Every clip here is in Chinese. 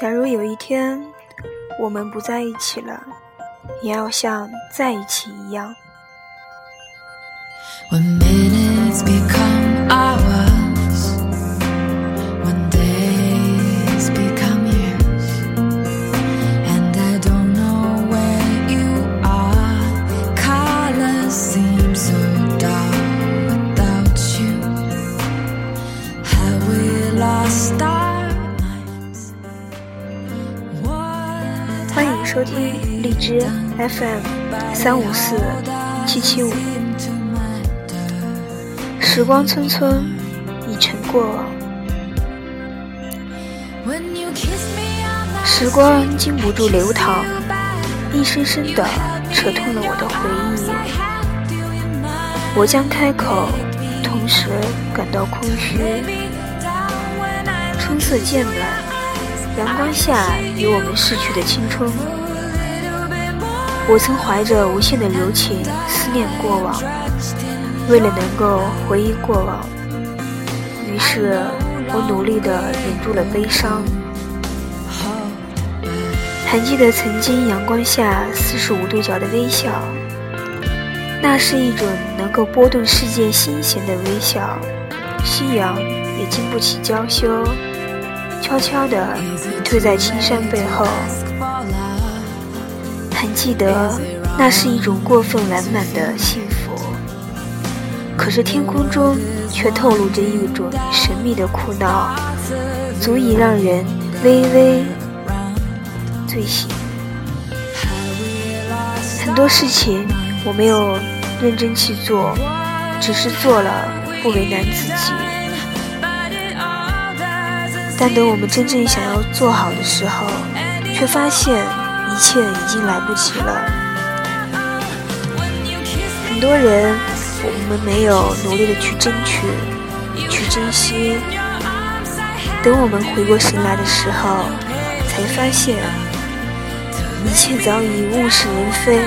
假如有一天我们不在一起了，也要像在一起一样。欢迎收听荔枝 FM 三五四七七五。时光匆匆，已成过往。时光经不住流淌，一声声的扯痛了我的回忆。我将开口，同时感到空虚。春色渐暖，阳光下有我们逝去的青春。我曾怀着无限的柔情思念过往，为了能够回忆过往，于是我努力地忍住了悲伤。还记得曾经阳光下四十五度角的微笑，那是一种能够拨动世界心弦的微笑，夕阳也经不起娇羞。悄悄地隐退在青山背后，还记得那是一种过分完满的幸福。可是天空中却透露着一种神秘的苦恼，足以让人微微醉醒。很多事情我没有认真去做，只是做了，不为难自己。但等我们真正想要做好的时候，却发现切已经来不及了。很多人，我们没有努力的去争取、去珍惜。等我们回过神来的时候，才发现一切早已物是人非，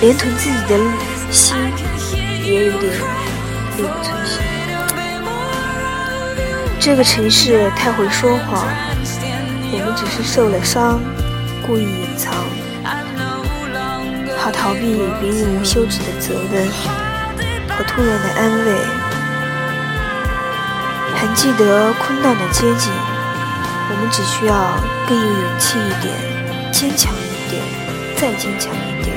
连同自己的心也有点力不从心。这个城市太会说谎，我们只是受了伤，故意隐藏，好逃避别人无休止的责问和突然的安慰。还记得困难的街景，我们只需要更有勇气一点，坚强一点，再坚强一点，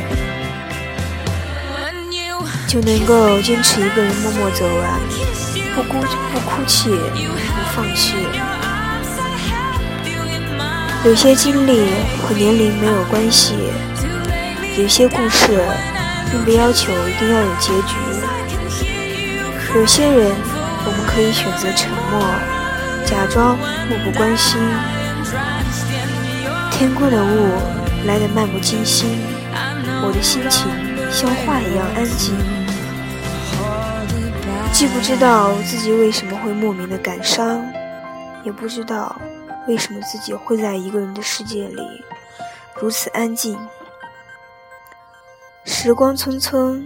就能够坚持一个人默默走完，不哭不哭泣。不放弃。有些经历和年龄没有关系，有些故事并不要求一定要有结局。有些人，我们可以选择沉默，假装漠不关心。天空的雾来得漫不经心，我的心情像画一样安静。既不知道自己为什么会莫名的感伤，也不知道为什么自己会在一个人的世界里如此安静。时光匆匆，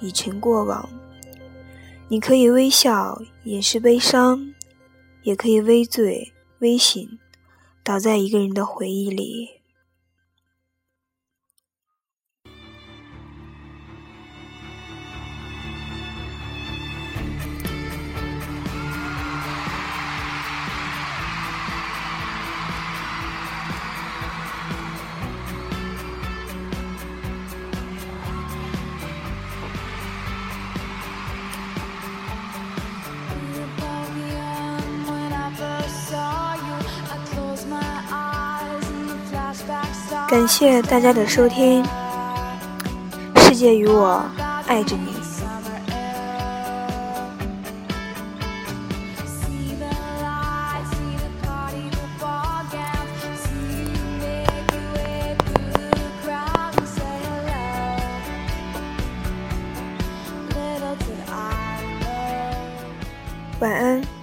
已成过往。你可以微笑掩饰悲伤，也可以微醉微醒，倒在一个人的回忆里。感谢大家的收听。世界与我爱着你。晚安。